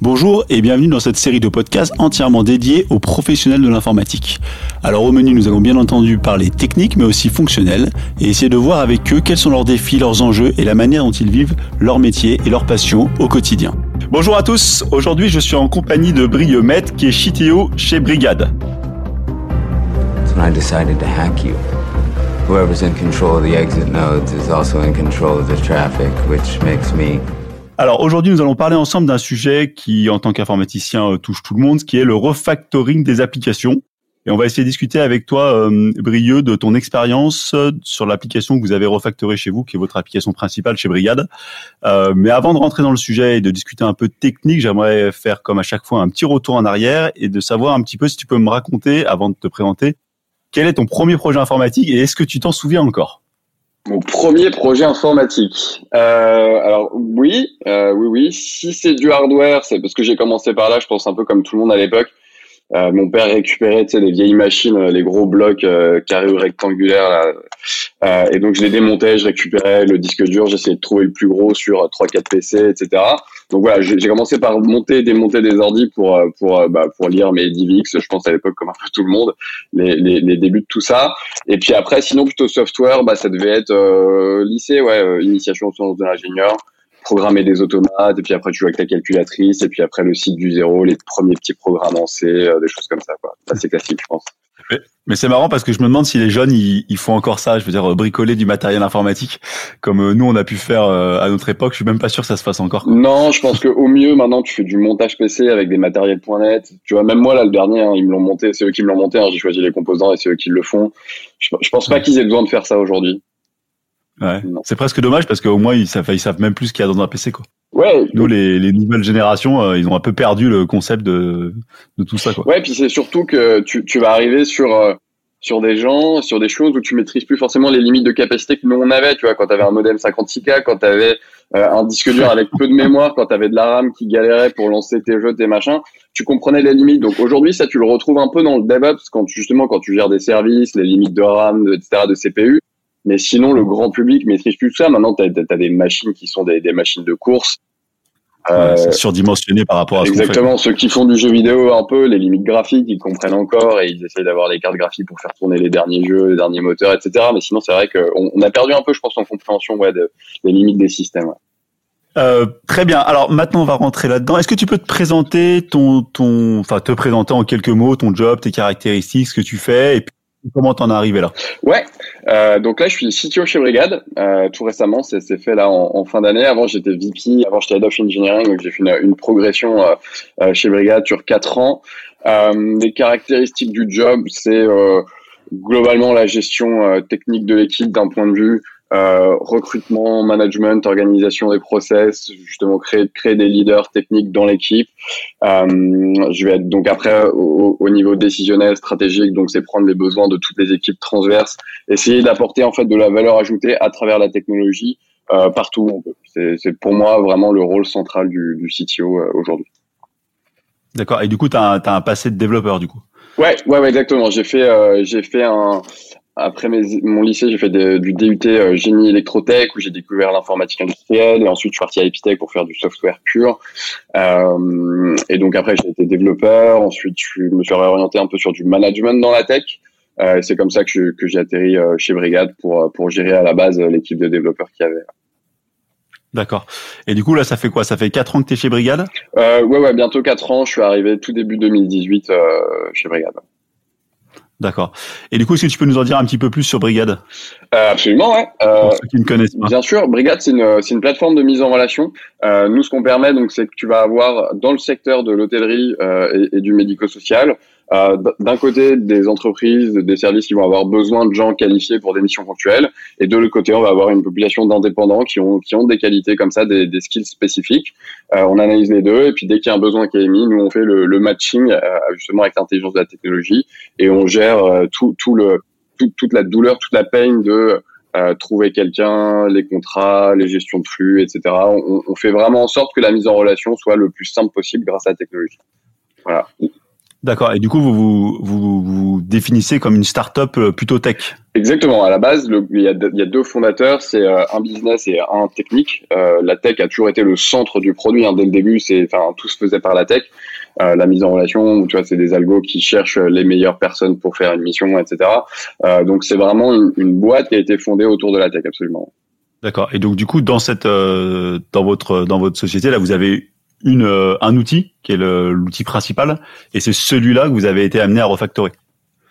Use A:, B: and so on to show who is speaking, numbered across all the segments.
A: Bonjour et bienvenue dans cette série de podcasts entièrement dédiée aux professionnels de l'informatique. Alors au menu, nous allons bien entendu parler technique mais aussi fonctionnel et essayer de voir avec eux quels sont leurs défis, leurs enjeux et la manière dont ils vivent leur métier et leur passion au quotidien. Bonjour à tous, aujourd'hui je suis en compagnie de Met qui est CTO chez Brigade. Whoever's in control of the exit nodes is also in control of the traffic, which makes me alors aujourd'hui, nous allons parler ensemble d'un sujet qui, en tant qu'informaticien, euh, touche tout le monde, qui est le refactoring des applications. Et on va essayer de discuter avec toi, euh, Brieux, de ton expérience euh, sur l'application que vous avez refactorée chez vous, qui est votre application principale chez Brigade. Euh, mais avant de rentrer dans le sujet et de discuter un peu de technique, j'aimerais faire comme à chaque fois un petit retour en arrière et de savoir un petit peu si tu peux me raconter, avant de te présenter, quel est ton premier projet informatique et est-ce que tu t'en souviens encore?
B: Mon premier projet informatique. Euh, alors oui, euh, oui, oui. Si c'est du hardware, c'est parce que j'ai commencé par là. Je pense un peu comme tout le monde à l'époque. Euh, mon père récupérait tu sais, les vieilles machines, euh, les gros blocs euh, carrés ou rectangulaires. Là. Euh, et donc je les démontais, je récupérais le disque dur, j'essayais de trouver le plus gros sur 3-4 PC, etc. Donc voilà, j'ai commencé par monter démonter des ordi pour pour bah, pour lire mes DivX, je pense à l'époque comme un peu tout le monde, les, les, les, débuts de tout ça. Et puis après, sinon plutôt software, bah ça devait être lycée, ouais, initiation aux sciences de l'ingénieur programmer des automates, et puis après tu joues avec ta calculatrice, et puis après le site du zéro, les premiers petits programmes en C, euh, des choses comme ça. Quoi. C'est classique, je pense.
A: Mais, c'est marrant parce que je me demande si les jeunes ils, ils, font encore ça, je veux dire bricoler du matériel informatique comme euh, nous on a pu faire euh, à notre époque. Je suis même pas sûr que ça se fasse encore.
B: Non, je pense que au mieux maintenant tu fais du montage PC avec des matériels.net. Tu vois même moi là le dernier hein, ils me l'ont monté, c'est eux qui me l'ont monté. Hein, J'ai choisi les composants et c'est eux qui le font. Je, je pense pas qu'ils aient besoin de faire ça aujourd'hui.
A: Ouais. C'est presque dommage parce qu'au moins ils savent, ils savent même plus ce qu'il y a dans un PC quoi.
B: Ouais.
A: Nous les, les nouvelles générations, euh, ils ont un peu perdu le concept de, de tout ça quoi.
B: Ouais, puis c'est surtout que tu, tu vas arriver sur euh, sur des gens, sur des choses où tu maîtrises plus forcément les limites de capacité que nous on avait, tu vois, quand tu avais un modem 56K, quand tu avais euh, un disque dur avec peu de mémoire, quand tu avais de la RAM qui galérait pour lancer tes jeux, tes machins, tu comprenais les limites. Donc aujourd'hui, ça tu le retrouves un peu dans le DevOps quand justement quand tu gères des services, les limites de RAM, etc., de CPU mais sinon, le grand public maîtrise plus tout ça. Maintenant, tu as, des machines qui sont des, machines de course.
A: Euh, surdimensionné par rapport à
B: ce Exactement. Ceux qui font du jeu vidéo un peu, les limites graphiques, ils comprennent encore et ils essayent d'avoir les cartes graphiques pour faire tourner les derniers jeux, les derniers moteurs, etc. Mais sinon, c'est vrai qu'on on a perdu un peu, je pense, en compréhension ouais, des limites des systèmes.
A: Euh, très bien. Alors maintenant, on va rentrer là-dedans. Est-ce que tu peux te présenter ton, ton, enfin, te présenter en quelques mots ton job, tes caractéristiques, ce que tu fais, et puis Comment t'en es arrivé là?
B: Ouais, euh, donc là je suis CTO chez Brigade. Euh, tout récemment, c'est fait là en, fin d'année. Avant j'étais VP, avant j'étais Head of Engineering, donc j'ai fait une, progression euh, euh, chez Brigade sur quatre ans. Euh, les caractéristiques du job, c'est globalement la gestion technique de l'équipe d'un point de vue euh, recrutement, management, organisation des process, justement créer créer des leaders techniques dans l'équipe. Euh, je vais être donc après au, au, niveau décisionnel, stratégique, donc c'est prendre les besoins de toutes les équipes transverses, essayer d'apporter en fait de la valeur ajoutée à travers la technologie euh, partout où on peut. C'est pour moi vraiment le rôle central du, du CTO euh, aujourd'hui.
A: D'accord. Et du coup, tu as, as, un passé de développeur du coup?
B: Ouais, ouais, ouais exactement. J'ai fait, euh, j'ai fait un, après mon lycée, j'ai fait du DUT euh, génie électrotech où j'ai découvert l'informatique industrielle et ensuite je suis parti à Epitech pour faire du software pur. Euh, et donc après j'ai été développeur. Ensuite je me suis réorienté un peu sur du management dans la tech. Euh, c'est comme ça que, que j'ai atterri euh, chez Brigade pour pour gérer à la base l'équipe de développeurs qu'il y avait.
A: D'accord. Et du coup, là, ça fait quoi? Ça fait 4 ans que tu es chez Brigade?
B: Euh, Ouais, ouais, bientôt 4 ans. Je suis arrivé tout début 2018 euh, chez Brigade.
A: D'accord. Et du coup, est-ce que tu peux nous en dire un petit peu plus sur Brigade?
B: Euh, Absolument, ouais.
A: Euh, Pour ceux qui ne connaissent pas.
B: Bien sûr, Brigade, c'est une, c'est une plateforme de mise en relation. Euh, nous, ce qu'on permet, donc, c'est que tu vas avoir dans le secteur de l'hôtellerie euh, et, et, du médico-social euh, d'un côté des entreprises, des services qui vont avoir besoin de gens qualifiés pour des missions ponctuelles, et de l'autre côté, on va avoir une population d'indépendants qui ont qui ont des qualités comme ça, des, des skills spécifiques. Euh, on analyse les deux, et puis dès qu'il y a un besoin qui est émis, nous on fait le, le matching euh, justement avec l'intelligence de la technologie, et on gère euh, tout tout le tout, toute la douleur, toute la peine de euh, trouver quelqu'un, les contrats, les gestions de flux, etc. On, on, fait vraiment en sorte que la mise en relation soit le plus simple possible grâce à la technologie. Voilà.
A: D'accord. Et du coup, vous vous, vous vous, définissez comme une start-up euh, plutôt tech.
B: Exactement. À la base, il, y a, il, y a, deux fondateurs, c'est euh, un business et un technique. Euh, la tech a toujours été le centre du produit. Hein. Dès le début, c'est, enfin, tout se faisait par la tech. Euh, la mise en relation, tu vois, c'est des algos qui cherchent les meilleures personnes pour faire une mission, etc. Euh, donc, c'est vraiment une, une, boîte qui a été fondée autour de la tech, absolument.
A: D'accord. Et donc, du coup, dans cette, dans votre, dans votre société, là, vous avez une, euh, un outil qui est l'outil principal, et c'est celui-là que vous avez été amené à refactorer.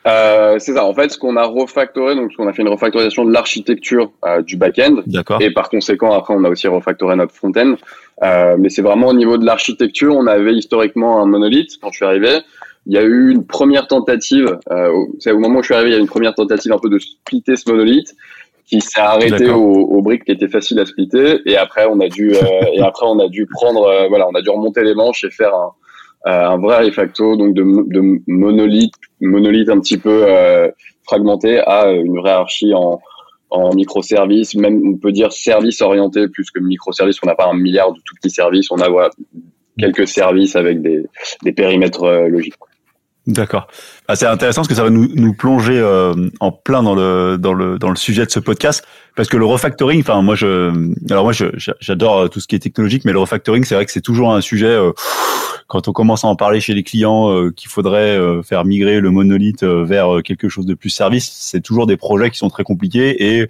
B: Euh, c'est ça. En fait, ce qu'on a refactoré, donc on a fait une refactorisation de l'architecture euh, du back-end, et par conséquent, après, on a aussi refactoré notre front-end. Euh, mais c'est vraiment au niveau de l'architecture. On avait historiquement un monolithe quand je suis arrivé. Il y a eu une première tentative. Euh, au moment où je suis arrivé, il y a eu une première tentative un peu de splitter ce monolithe qui s'est arrêté aux, briques qui étaient faciles à splitter et après on a dû euh, et après on a dû prendre euh, voilà on a dû remonter les manches et faire un, euh, un vrai refacto donc de, de monolithe monolithe un petit peu fragmenté à une vraie archi en en microservices, même on peut dire service orienté plus que microservices. On n'a pas un milliard de tout petits services, on a voilà, quelques services avec des, des périmètres logiques.
A: D'accord. Ah, c'est intéressant parce que ça va nous, nous plonger euh, en plein dans le dans le dans le sujet de ce podcast parce que le refactoring, enfin moi je alors moi j'adore euh, tout ce qui est technologique, mais le refactoring c'est vrai que c'est toujours un sujet euh, quand on commence à en parler chez les clients qu'il faudrait faire migrer le monolithe vers quelque chose de plus service, c'est toujours des projets qui sont très compliqués et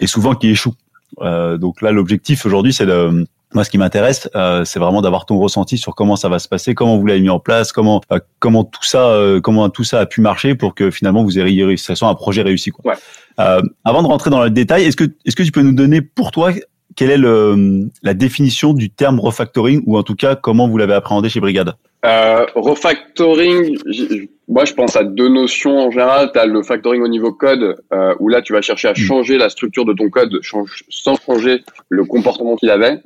A: et souvent qui échouent. donc là l'objectif aujourd'hui c'est de moi, ce qui m'intéresse, euh, c'est vraiment d'avoir ton ressenti sur comment ça va se passer, comment vous l'avez mis en place, comment euh, comment tout ça, euh, comment tout ça a pu marcher pour que finalement vous ayez réussi, ça soit un projet réussi. Quoi. avant de rentrer dans le détail, est-ce que est-ce que tu peux nous donner pour toi quelle est le, la définition du terme refactoring ou en tout cas comment vous l'avez appréhendé chez Brigade?
B: Refactoring, moi je pense à deux notions en général. Tu as le factoring au niveau code où là tu vas chercher à mmh. changer la structure de ton code sans changer le comportement qu'il avait.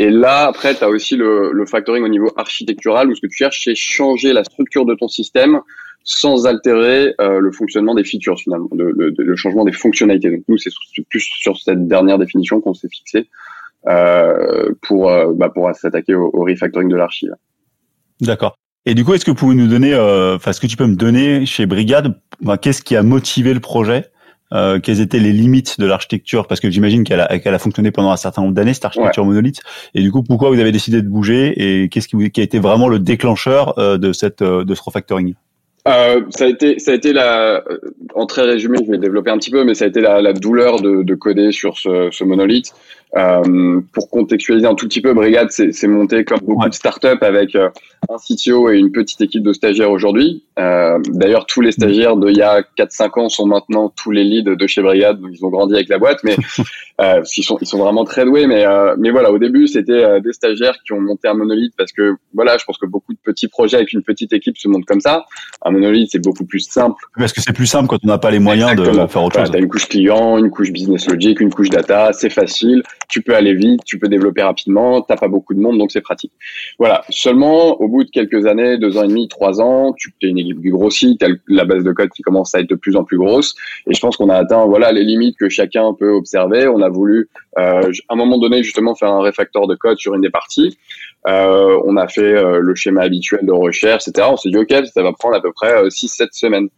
B: Et là, après, tu as aussi le, le, factoring au niveau architectural, où ce que tu cherches, c'est changer la structure de ton système sans altérer euh, le fonctionnement des features, finalement, le, le, changement des fonctionnalités. Donc nous, c'est plus sur cette dernière définition qu'on s'est fixé euh, pour, euh, bah, pour s'attaquer au, refactoring de l'archi.
A: D'accord. Et du coup, est-ce que vous pouvez nous donner, euh, enfin, est-ce que tu peux me donner chez Brigade, bah, qu'est-ce qui a motivé le projet? Euh, quelles étaient les limites de l'architecture Parce que j'imagine qu'elle a, qu'elle a fonctionné pendant un certain nombre d'années, cette architecture monolithe. Et du coup, pourquoi vous avez décidé de bouger et qu'est-ce qui, qui, a été vraiment le déclencheur euh, de, cette, euh, de ce refactoring?
B: Euh, ça a été, ça a été la, en très résumé, je vais développer un petit peu, mais ça a été la, la douleur de, de, coder sur ce, ce monolithe. Euh, pour contextualiser un tout petit peu, Brigade c'est monté comme beaucoup de startups avec euh, un CTO et une petite équipe de stagiaires aujourd'hui. Euh, D'ailleurs, tous les stagiaires d'il y a 4-5 ans sont maintenant tous les leads de chez Brigade, donc ils ont grandi avec la boîte, mais euh, ils, sont, ils sont vraiment très doués. Mais, euh, mais voilà, au début, c'était des stagiaires qui ont monté un monolithe parce que voilà, je pense que beaucoup de petits projets avec une petite équipe se montent comme ça. Un c'est beaucoup plus simple.
A: Parce que c'est plus simple quand on n'a pas les moyens de faire autre chose.
B: Tu as une couche client, une couche business logic, une couche data, c'est facile tu peux aller vite, tu peux développer rapidement, t'as pas beaucoup de monde, donc c'est pratique. Voilà. Seulement, au bout de quelques années, deux ans et demi, trois ans, tu es une équipe qui grossit, t'as la base de code qui commence à être de plus en plus grosse, et je pense qu'on a atteint voilà les limites que chacun peut observer. On a voulu, euh, à un moment donné, justement faire un refactor de code sur une des parties. Euh, on a fait euh, le schéma habituel de recherche, etc. On s'est dit ok, ça va prendre à peu près 6-7 euh, semaines.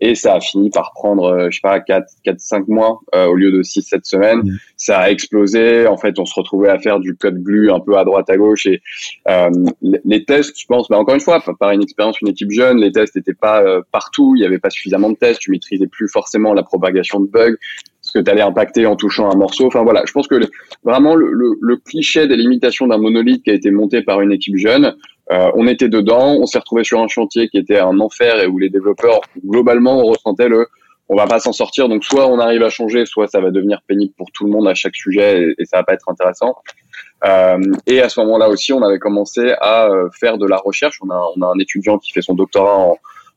B: Et ça a fini par prendre euh, je sais pas 4 4 5 mois euh, au lieu de 6 7 semaines. Mmh. ça a explosé. En fait on se retrouvait à faire du code glue un peu à droite à gauche. Et euh, les tests je pense mais encore une fois par une expérience une équipe jeune les tests n'étaient pas euh, partout. Il y avait pas suffisamment de tests. Tu maîtrisais plus forcément la propagation de bugs ce que tu allais impacter en touchant un morceau enfin voilà je pense que vraiment le, cliché des limitations d'un monolithe qui a été monté par une équipe jeune euh, on était dedans, on s'est retrouvé sur un chantier qui était un enfer et où les développeurs globalement ressentaient le on va pas s'en sortir. Donc soit on arrive à changer, soit ça va devenir pénible pour tout le monde à chaque sujet et, ça va pas être intéressant. Euh, et à ce moment-là aussi, on avait commencé à euh, faire de la recherche. On a, on a un étudiant qui fait son doctorat en,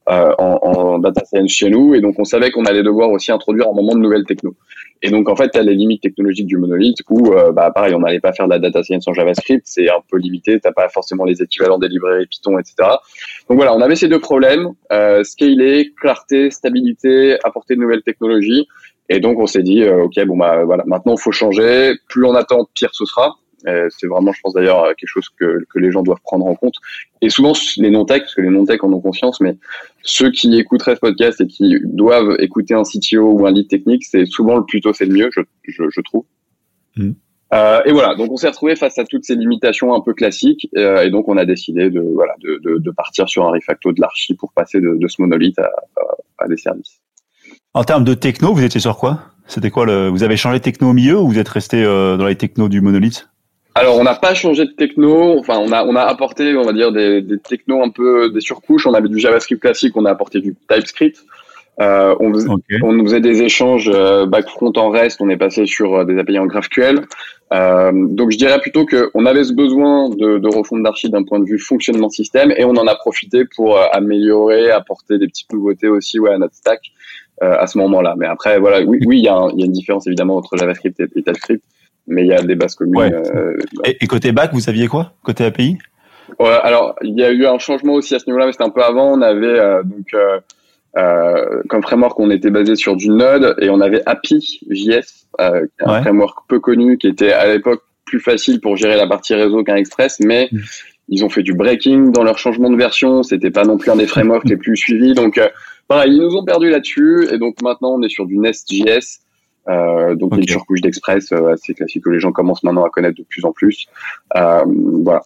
B: euh, en, en, data science chez nous. Et donc, on savait qu'on allait devoir aussi introduire un moment de nouvelles techno. Et donc, en fait, tu les limites technologiques du monolithe où, euh, bah, pareil, on n'allait pas faire de la data science en JavaScript. C'est un peu limité. Tu pas forcément les équivalents des librairies Python, etc. Donc, voilà, on avait ces deux problèmes. Euh, scaler, clarté, stabilité, apporter de nouvelles technologies. Et donc, on s'est dit, euh, OK, bon, bah, voilà, maintenant, faut changer. Plus on attend, pire ce sera. C'est vraiment, je pense d'ailleurs, quelque chose que, que les gens doivent prendre en compte. Et souvent, les non-tech, parce que les non-tech en ont conscience, mais ceux qui écouteraient ce podcast et qui doivent écouter un CTO ou un lead technique, c'est souvent le plus tôt, c'est le mieux, je, je, je trouve. Mm. Euh, et voilà, donc on s'est retrouvé face à toutes ces limitations un peu classiques, euh, et donc on a décidé de voilà de, de, de partir sur un refacto de l'archi pour passer de, de ce monolithe à, à, des services.
A: En termes de techno, vous étiez sur quoi? C'était quoi le Vous avez changé de techno au milieu ou vous êtes resté euh, dans les technos du monolithe?
B: Alors, on n'a pas changé de techno. Enfin, on a on a apporté, on va dire, des, des technos un peu des surcouches. On avait du JavaScript classique, on a apporté du TypeScript. Euh, on, faisait, on faisait des échanges euh, back front en REST. On est passé sur euh, des API en GraphQL. Euh, donc, je dirais plutôt qu'on avait ce besoin de, de refonte d'archi d'un point de vue fonctionnement système, et on en a profité pour euh, améliorer, apporter des petites nouveautés aussi ouais, à notre stack à ce moment-là. Mais après, voilà, oui, oui, il y, a y a une différence évidemment entre JavaScript et, et TypeScript mais il y a des bases communes. Ouais.
A: Euh, et, côté back, vous aviez quoi? Côté API
B: ouais, Alors, il y a eu un changement aussi à ce niveau-là, mais c'était un peu avant. On avait euh, donc euh, euh, comme framework, on était basé sur du Node et on avait API.js, euh, un framework peu connu qui était à l'époque plus facile pour gérer la partie réseau qu'un Express, mais mm. ils ont fait du breaking dans leur changement de version. C'était pas non plus un des frameworks les plus suivis, donc pareil, ils nous ont perdu là-dessus et donc maintenant on est sur du Nest.js. Euh, donc okay. une surcouche d'Express euh, assez classique que les gens commencent maintenant à connaître de plus en plus. Euh, voilà.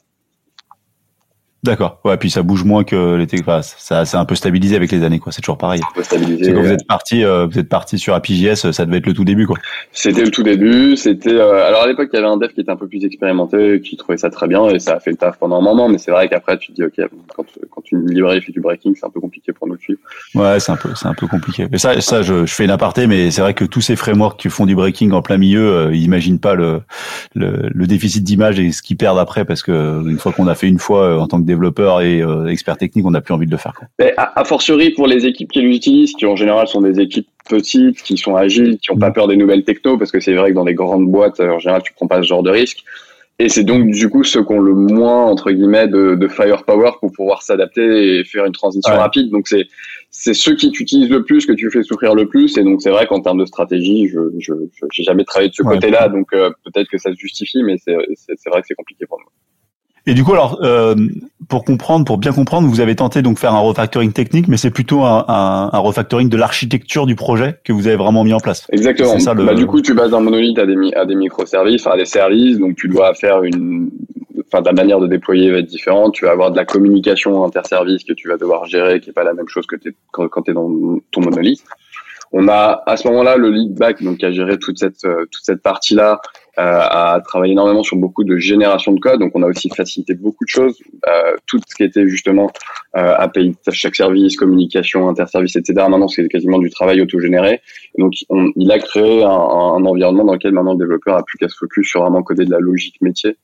A: D'accord. Ouais, puis ça bouge moins que l'été. Enfin, ça, c'est un peu stabilisé avec les années, quoi. C'est toujours pareil. Un peu stabilisé. Quand vous êtes parti, euh, vous êtes parti sur APJS, ça devait être le tout début, quoi.
B: C'était le tout début. C'était. Euh, alors à l'époque, il y avait un dev qui était un peu plus expérimenté, qui trouvait ça très bien et ça a fait le taf pendant un moment. Mais c'est vrai qu'après, tu te dis, ok, quand, quand une librairie fait du breaking, c'est un peu compliqué pour nous de suivre.
A: Ouais, c'est un peu, c'est un peu compliqué. Mais ça, ça, je, je fais une aparté, mais c'est vrai que tous ces frameworks qui font du breaking en plein milieu, euh, ils imaginent pas le, le, le déficit d'image et ce qu'ils perdent après, parce que une fois qu'on a fait une fois en tant que développeur et euh, experts techniques, on n'a plus envie de le faire. Quoi.
B: Mais a, fortiori pour les équipes qui l'utilisent, qui en général sont des équipes petites, qui sont agiles, qui n'ont pas mm. peur des nouvelles techno, parce que c'est vrai que dans des grandes boîtes, en général, tu prends pas ce genre de risque. Et c'est donc du coup ceux qui ont le moins entre guillemets de, de firepower pour pouvoir s'adapter et faire une transition ouais. rapide. Donc c'est c'est ceux qui t'utilisent le plus que tu fais souffrir le plus. Et donc c'est vrai qu'en termes de stratégie, je je j'ai jamais travaillé de ce ouais, côté-là, donc euh, peut-être que ça se justifie, mais c'est c'est vrai que c'est compliqué pour nous.
A: Et du coup, alors, euh, pour comprendre, pour bien comprendre, vous avez tenté donc faire un refactoring technique, mais c'est plutôt un, un, un refactoring de l'architecture du projet que vous avez vraiment mis en place.
B: Exactement. Ça, le... bah, du coup, tu bases un monolithe à des, à des microservices, à des services, donc tu dois faire une, enfin, ta manière de déployer va être différente. Tu vas avoir de la communication interservice que tu vas devoir gérer, qui est pas la même chose que es, quand, quand tu es dans ton monolithe. On a à ce moment-là le lead back donc qui a géré toute cette euh, toute cette partie là a travaillé énormément sur beaucoup de génération de code. Donc on a aussi facilité beaucoup de choses euh, tout ce qui était justement euh, API chaque service communication interservice etc maintenant c'est quasiment du travail autogénéré. Donc on, il a créé un, un, environnement dans lequel maintenant le développeur a plus qu'à se focus sur vraiment coder de la logique métier.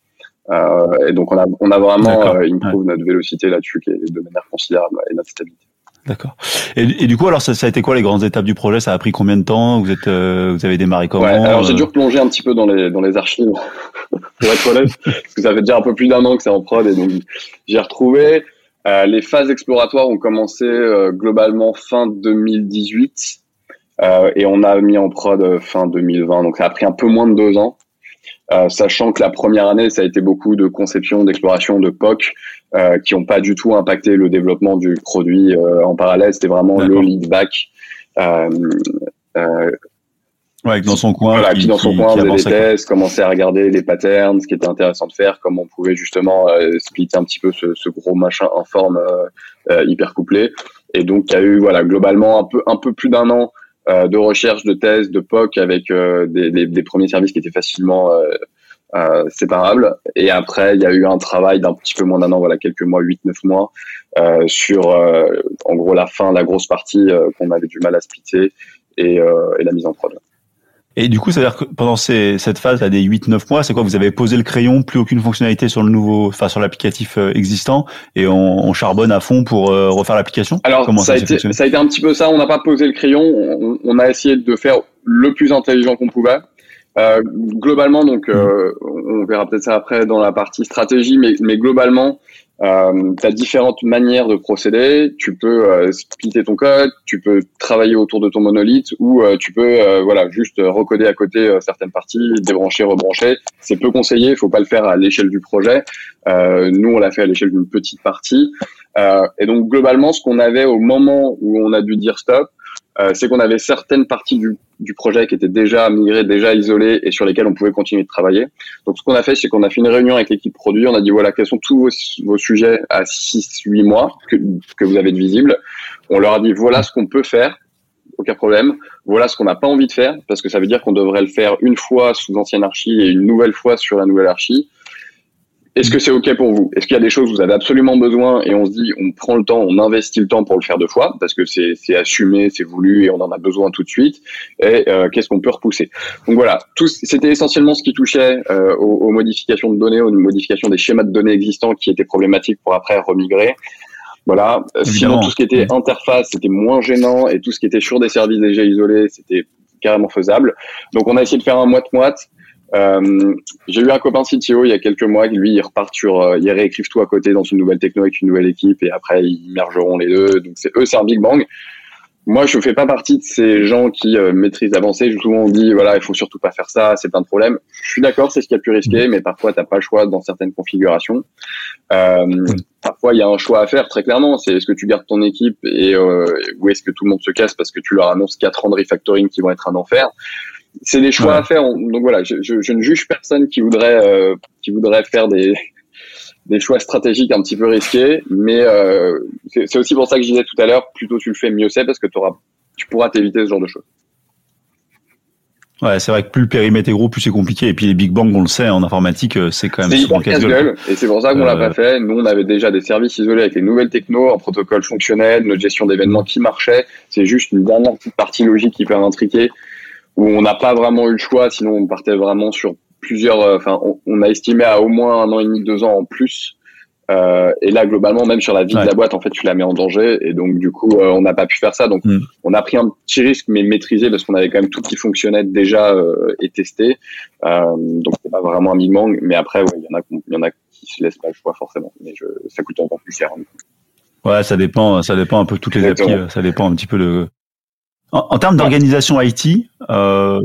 B: Euh, et donc on a on a vraiment euh, improve ouais. notre vélocité là-dessus qui est de manière considérable et notre stabilité
A: D'accord. Et, et, du coup, alors ça, ça, a été quoi les grandes étapes du projet? Ça a pris combien de temps? Vous êtes, euh, vous avez démarré comment? Ouais,
B: Alors j'ai dû replonger un petit peu dans les dans les archives pour être honnête, parce que ça fait déjà un peu plus d'un an que c'est en prod et donc j'ai retrouvé euh, les phases exploratoires ont commencé euh, globalement fin 2018 euh, et on a mis en prod fin 2020, donc ça a pris un peu moins de deux ans. Euh, sachant que la première année, ça a été beaucoup de conception, d'exploration, de POC, euh, qui n'ont pas du tout impacté le développement du produit euh, en parallèle. C'était vraiment le lead back.
A: Euh, ouais, dans son coin,
B: voilà, qui, qui dans son qui, coin faisait des tests, commençait à regarder les patterns, ce qui était intéressant de faire, comment on pouvait justement splitter un petit peu ce, ce gros machin en forme hyper couplé. Et donc, il y a eu voilà globalement un peu un peu plus d'un an euh, de recherche, de tests, de POC avec euh, des, des, des, premiers services qui étaient facilement euh, séparables. Et après, il y a eu un travail d'un petit peu moins d'un an, voilà, quelques mois, 8-9 mois, sur en gros la fin, la grosse partie qu'on avait du mal à splitter et, et la mise en prod.
A: Et du coup, ça veut dire que pendant ces, cette phase là, des 8-9 mois, c'est quoi? Vous avez posé le crayon, plus aucune fonctionnalité sur le nouveau, enfin sur l'applicatif euh, existant, et on, on, charbonne à fond pour euh, refaire l'application?
B: Alors, Comment ça, ça, a été, ça a été un petit peu ça. On n'a pas posé le crayon. On, on, a essayé de faire le plus intelligent qu'on pouvait. Euh, globalement, donc, euh, on verra peut-être ça après dans la partie stratégie, mais, mais globalement, euh, tu as différentes manières de procéder. Tu peux euh, splitter ton code, tu peux travailler autour de ton monolithe ou euh, tu peux voilà juste recoder à côté certaines parties, débrancher, rebrancher. C'est peu conseillé, il faut pas le faire à l'échelle du projet. nous, on l'a fait à l'échelle d'une petite partie. et donc globalement, ce qu'on avait au moment où on a dû dire stop, euh, c'est qu'on avait certaines parties du, du, projet qui étaient déjà migrées, déjà isolées et sur lesquelles on pouvait continuer de travailler. Donc, ce qu'on a fait, c'est qu'on a fait une réunion avec l'équipe produit. On a dit, voilà, quels sont tous vos, vos sujets à 6-8 mois que, que, vous avez de visibles. On leur a dit, voilà ce qu'on peut faire. Aucun problème. Voilà ce qu'on n'a pas envie de faire parce que ça veut dire qu'on devrait le faire une fois sous l'ancienne archi et une nouvelle fois sur la nouvelle archi. Est-ce que c'est OK pour vous? Est-ce qu'il y a des choses où vous avez absolument besoin et on se dit, on prend le temps, on investit le temps pour le faire deux fois parce que c'est assumé, c'est voulu et on en a besoin tout de suite Et euh, qu'est-ce qu'on peut repousser? Donc voilà, c'était essentiellement ce qui touchait euh, aux, modifications de données, aux modifications des schémas de données existants qui étaient problématiques pour après remigrer. Voilà. Sinon, tout ce qui était interface, c'était moins gênant et tout ce qui était sur des services déjà isolés, c'était carrément faisable. Donc on a essayé de faire un moite-moite. Euh, j'ai eu un copain CTO il y a quelques mois qui lui il repart sur, euh, ils réécrivent tout à côté dans une nouvelle techno avec une nouvelle équipe et après ils mergeront les deux. Donc c'est eux c'est un big bang. Moi je fais pas partie de ces gens qui euh, maîtrisent l'avancée. Souvent on dit voilà il faut surtout pas faire ça, c'est plein de problèmes. Je suis d'accord c'est ce qui a plus risqué, mais parfois t'as pas le choix dans certaines configurations. Euh, parfois il y a un choix à faire très clairement. C'est est-ce que tu gardes ton équipe et euh, ou est-ce que tout le monde se casse parce que tu leur annonces quatre ans de refactoring qui vont être un enfer? C'est des choix à faire. Donc voilà, je, je, je, ne juge personne qui voudrait euh, qui voudrait faire des des choix stratégiques un petit peu risqués, mais euh, c'est aussi pour ça que je disais tout à l'heure, plutôt tu le fais, mieux c'est parce que auras, tu pourras t'éviter ce genre de choses.
A: Ouais, c'est vrai que plus le périmètre est gros, plus c'est compliqué. Et puis les big bangs, on le sait, en informatique, euh, c'est quand même
B: souvent casse-gueule. Et c'est pour ça qu'on l'a pas fait. Nous, on avait déjà des services isolés avec les nouvelles techno, un protocole fonctionnel, notre gestion d'événements qui marchait. C'est juste une dernière petite partie logique hyper intriquée où on n'a pas vraiment eu le choix, sinon on partait vraiment sur plusieurs. Euh, enfin, on, a estimé à au moins un an et demi, deux ans en plus. Euh, et là, globalement, même sur la vie de la boîte, en fait, tu la mets en danger. Et donc, du coup, euh, on n'a pas pu faire ça. Donc, mm. on a pris un petit risque, mais maîtrisé parce qu'on avait quand même tout qui fonctionnait déjà et testé. donc, c'est pas vraiment un big bang. Mais après, il y en a, il y en a qui se laissent pas le choix forcément. Mais je, ça coûte encore plus cher.
A: Ouais, ça dépend, ça dépend un peu de toutes les applis. Ça dépend un petit peu de en, termes d'organisation IT, euh,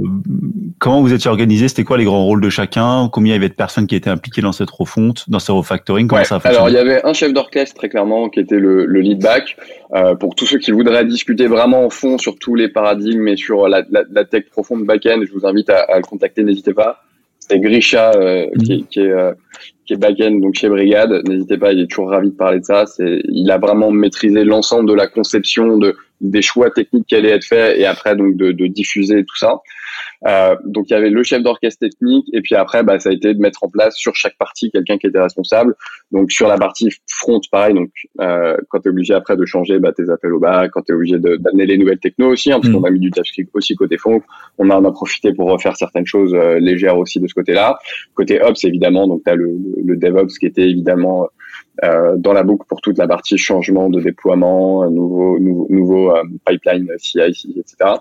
A: comment vous étiez organisé? C'était quoi les grands rôles de chacun? Combien il y avait de personnes qui étaient impliquées dans cette refonte, dans ce refactoring? Comment ça
B: Alors, il y avait un chef d'orchestre, très clairement, qui était le, le lead back. Euh, pour tous ceux qui voudraient discuter vraiment en fond sur tous les paradigmes et sur la, la, la tech profonde back-end, je vous invite à, à le contacter, n'hésitez pas. C'est Grisha euh, qui, est, qui, est, euh, qui est back-end donc chez Brigade. N'hésitez pas, il est toujours ravi de parler de ça. C'est, il a vraiment maîtrisé l'ensemble de la conception de des choix techniques qui allaient être faits et après donc de, de diffuser tout ça. Euh, donc il y avait le chef d'orchestre technique et puis après bah, ça a été de mettre en place sur chaque partie quelqu'un qui était responsable. Donc sur la partie front pareil donc euh, quand tu es obligé après de changer bah, tes appels au bas, quand tu es obligé d'amener les nouvelles techno aussi hein, parce mm. qu'on a mis du TypeScript aussi côté front, on en a profité pour refaire certaines choses euh, légères aussi de ce côté-là. Côté Ops évidemment donc tu as le, le, DevOps qui était évidemment euh, dans la boucle pour toute la partie changement de déploiement, nouveau nouveau, nouveau euh, pipeline CI, etc.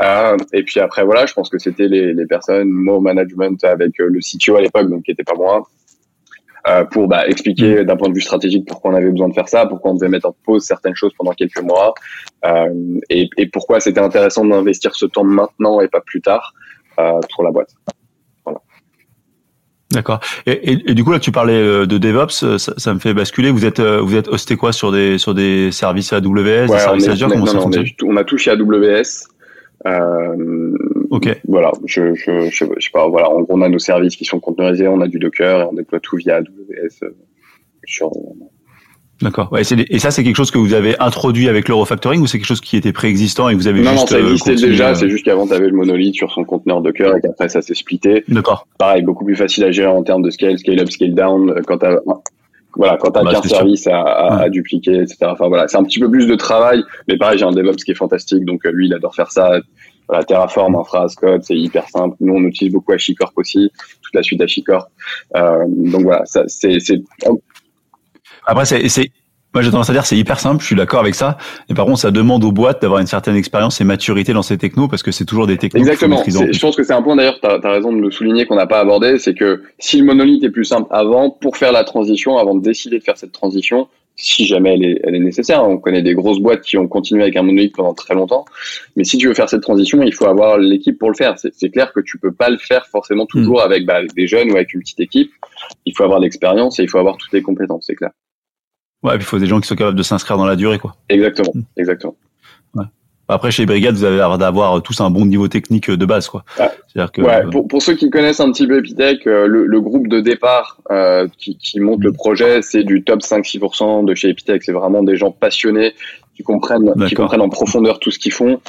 B: Euh, et puis après voilà, je pense que c'était les, les personnes, mon management avec euh, le CTO à l'époque, donc qui était pas moi, euh, pour bah, expliquer mm. d'un point de vue stratégique pourquoi on avait besoin de faire ça, pourquoi on devait mettre en pause certaines choses pendant quelques mois, euh, et, et, pourquoi c'était intéressant d'investir ce temps maintenant et pas plus tard euh, pour la boîte.
A: D'accord. Et, et, du coup là, tu parlais euh, de DevOps, euh, ça, ça, me fait basculer. Vous êtes euh, vous êtes hosté quoi sur des sur des services AWS, des services Azure Comment ça fonctionne?
B: on, a touché AWS. Euh,
A: ok.
B: Voilà, je, je, je, sais pas. Voilà, on, a nos services qui sont containerisés, on a du Docker et on déploie tout via AWS sur
A: D'accord. Ouais, et ça, c'est quelque chose que vous avez introduit avec le refactoring ou c'est quelque chose qui était préexistant et vous avez
B: non,
A: juste...
B: Non, ça existait déjà, c'est juste qu'avant, tu avais le monolithe sur son conteneur Docker et qu'après, ça s'est splitté.
A: D'accord.
B: Pareil, beaucoup plus facile à gérer en termes de scale, scale up, scale down, euh, quand tu voilà, quand t'as bah, qu'un service à, à, à, dupliquer, etc. Enfin voilà, c'est un petit peu plus de travail, mais pareil, j'ai un DevOps qui est fantastique, donc euh, lui, il adore faire ça. Voilà, Terraform, Infra, Code, c'est hyper simple. Nous, on utilise beaucoup HashiCorp aussi, toute la suite HashiCorp. Euh, donc voilà, ça, c'est,
A: après, c'est Moi, j'ai tendance à dire c'est hyper simple, je suis d'accord avec ça. Et par contre, ça demande aux boîtes d'avoir une certaine expérience et maturité dans ces technos parce que c'est toujours des technos.
B: Exactement. Je pense que c'est un point d'ailleurs, tu as, raison de le souligner qu'on n'a pas abordé, c'est que si le monolithe est plus simple avant, pour faire la transition, avant de décider de faire cette transition, si jamais elle est, elle est nécessaire, on connaît des grosses boîtes qui ont continué avec un monolithe pendant très longtemps, mais si tu veux faire cette transition, il faut avoir l'équipe pour le faire. C'est clair que tu peux pas le faire forcément toujours hmm. avec bah, des jeunes ou avec une petite équipe. Il faut avoir l'expérience et il faut avoir toutes les compétences, c'est clair.
A: Ouais, et puis il faut des gens qui sont capables de s'inscrire dans la durée, quoi.
B: Exactement, hmm. exactement.
A: Ouais. Après, chez les brigades, vous avez l'air d'avoir tous un bon niveau technique de base, quoi.
B: Que, ouais, pour, pour, ceux qui connaissent un petit peu Epitech, euh, le, le, groupe de départ euh, qui, qui, monte le hmm. projet, c'est du top 5-6% de chez Epitech. C'est vraiment des gens passionnés qui comprennent, qui comprennent en profondeur tout ce qu'ils font.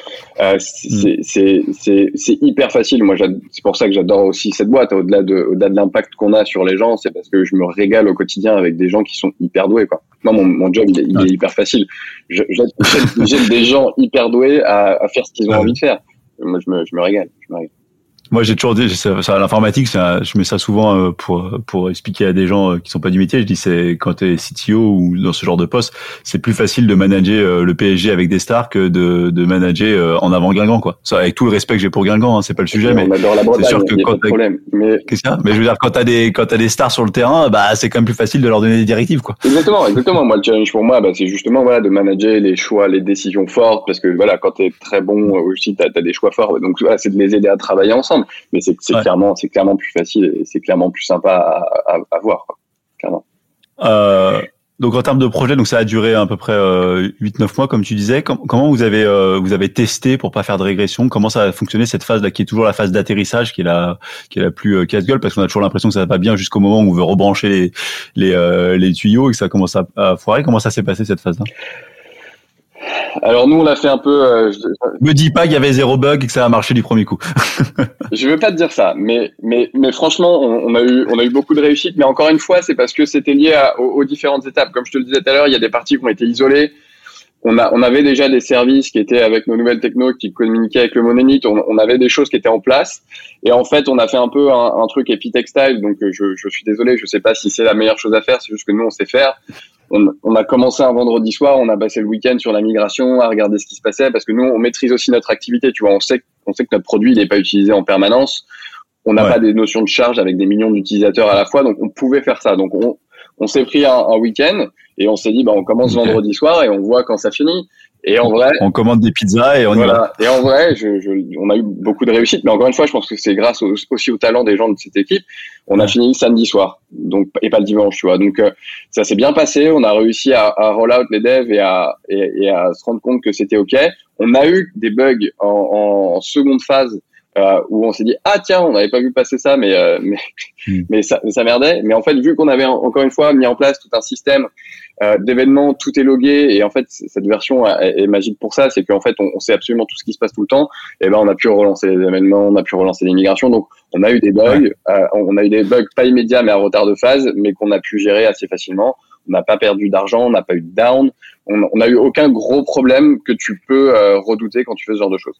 B: Euh, c'est c'est hyper facile. Moi, c'est pour ça que j'adore aussi cette boîte. Au-delà de, au-delà de l'impact qu'on a sur les gens, c'est parce que je me régale au quotidien avec des gens qui sont hyper doués. Quoi. Moi, mon, mon job, il est, hyper facile. J'aide des gens hyper doués à, à faire ce qu'ils ont envie de faire. Moi, je me, je me régale. Je me régale.
A: Moi, j'ai toujours dit, ça, ça l'informatique, je mets ça souvent euh, pour pour expliquer à des gens euh, qui sont pas du métier. Je dis, c'est quand tu es CTO ou dans ce genre de poste, c'est plus facile de manager euh, le PSG avec des stars que de, de manager en avant Guingamp, quoi. Ça, avec tout le respect que j'ai pour Guingamp, hein, c'est pas le sujet, mais c'est sûr que quand. Mais qu'est-ce qu'il y a? Mais je veux dire, quand t'as des quand t'as des stars sur le terrain, bah c'est quand même plus facile de leur donner des directives, quoi.
B: Exactement, exactement. Moi, le challenge pour moi, bah, c'est justement voilà de manager les choix, les décisions fortes, parce que voilà, quand t'es très bon aussi, t'as as des choix forts. Donc voilà, c'est de les aider à travailler ensemble. Mais c'est clairement, c'est clairement plus facile et c'est clairement plus sympa à, à, voir, clairement.
A: Euh, donc en termes de projet, donc ça a duré à peu près euh, 8-9 mois, comme tu disais. comment vous avez euh, vous avez testé pour pas faire de régression? Comment ça a fonctionné cette phase là, qui est toujours la phase d'atterrissage, qui est la qui est la plus euh, casse-gueule, parce qu'on a toujours l'impression que ça va pas bien jusqu'au moment où on veut rebrancher les les, euh, les tuyaux et que ça commence à, à foirer. Comment ça s'est passé cette phase là
B: alors nous, on a fait un peu. Euh,
A: Me dis pas qu'il y avait zéro bug et que ça a marché du premier coup.
B: je veux pas te dire ça, mais mais mais franchement, on, a eu on a eu beaucoup de réussite, mais encore une fois, c'est parce que c'était lié aux, différentes étapes. Comme je te le disais tout à l'heure, il y a des parties qui ont été isolées. On a on avait déjà des services qui étaient avec nos nouvelles technos qui communiquaient avec le monolith. On, on, avait des choses qui étaient en place. Et en fait, on a fait un peu un, un truc épitextile. Donc je, je suis désolé, je sais pas si c'est la meilleure chose à faire. C'est juste que nous on sait faire on, a commencé un vendredi soir, on a passé le week-end sur la migration, à regarder ce qui se passait, parce que nous, on maîtrise aussi notre activité. Tu vois, on sait, on sait que notre produit n'est pas utilisé en permanence. On n'a pas des notions de charge avec des millions d'utilisateurs à la fois, donc on pouvait faire ça. Donc on, on s'est pris un, week-end et on s'est dit, bah, on commence vendredi soir et on voit quand ça finit. Et en vrai,
A: on commande des pizzas et on y va.
B: Et en vrai, je, je, on a eu beaucoup de réussite, mais encore une fois, je pense que c'est grâce aussi au talent des gens de cette équipe. On a fini samedi soir, donc et pas le dimanche, tu vois. Donc euh, ça s'est bien passé. On a réussi à, à roll out les devs et à et, et à se rendre compte que c'était ok. On a eu des bugs en, en seconde phase euh, où on s'est dit ah tiens on n'avait pas vu passer ça mais euh, mais, hmm. mais ça, ça merdait. Mais en fait vu qu'on avait encore une fois mis en place tout un système euh, d'événements tout est logué et en fait cette version est, magique pour ça c'est qu'en fait on, on, sait absolument tout ce qui se passe tout le temps. Et ben on a pu relancer les événements on a pu relancer les migrations. Donc on a eu des bugs euh, on a eu des bugs pas immédiats mais à retard de phase mais qu'on a pu gérer assez facilement. On n'a pas perdu d'argent on n'a pas eu de down. On n'a eu aucun gros problème que tu peux redouter quand tu fais ce genre de choses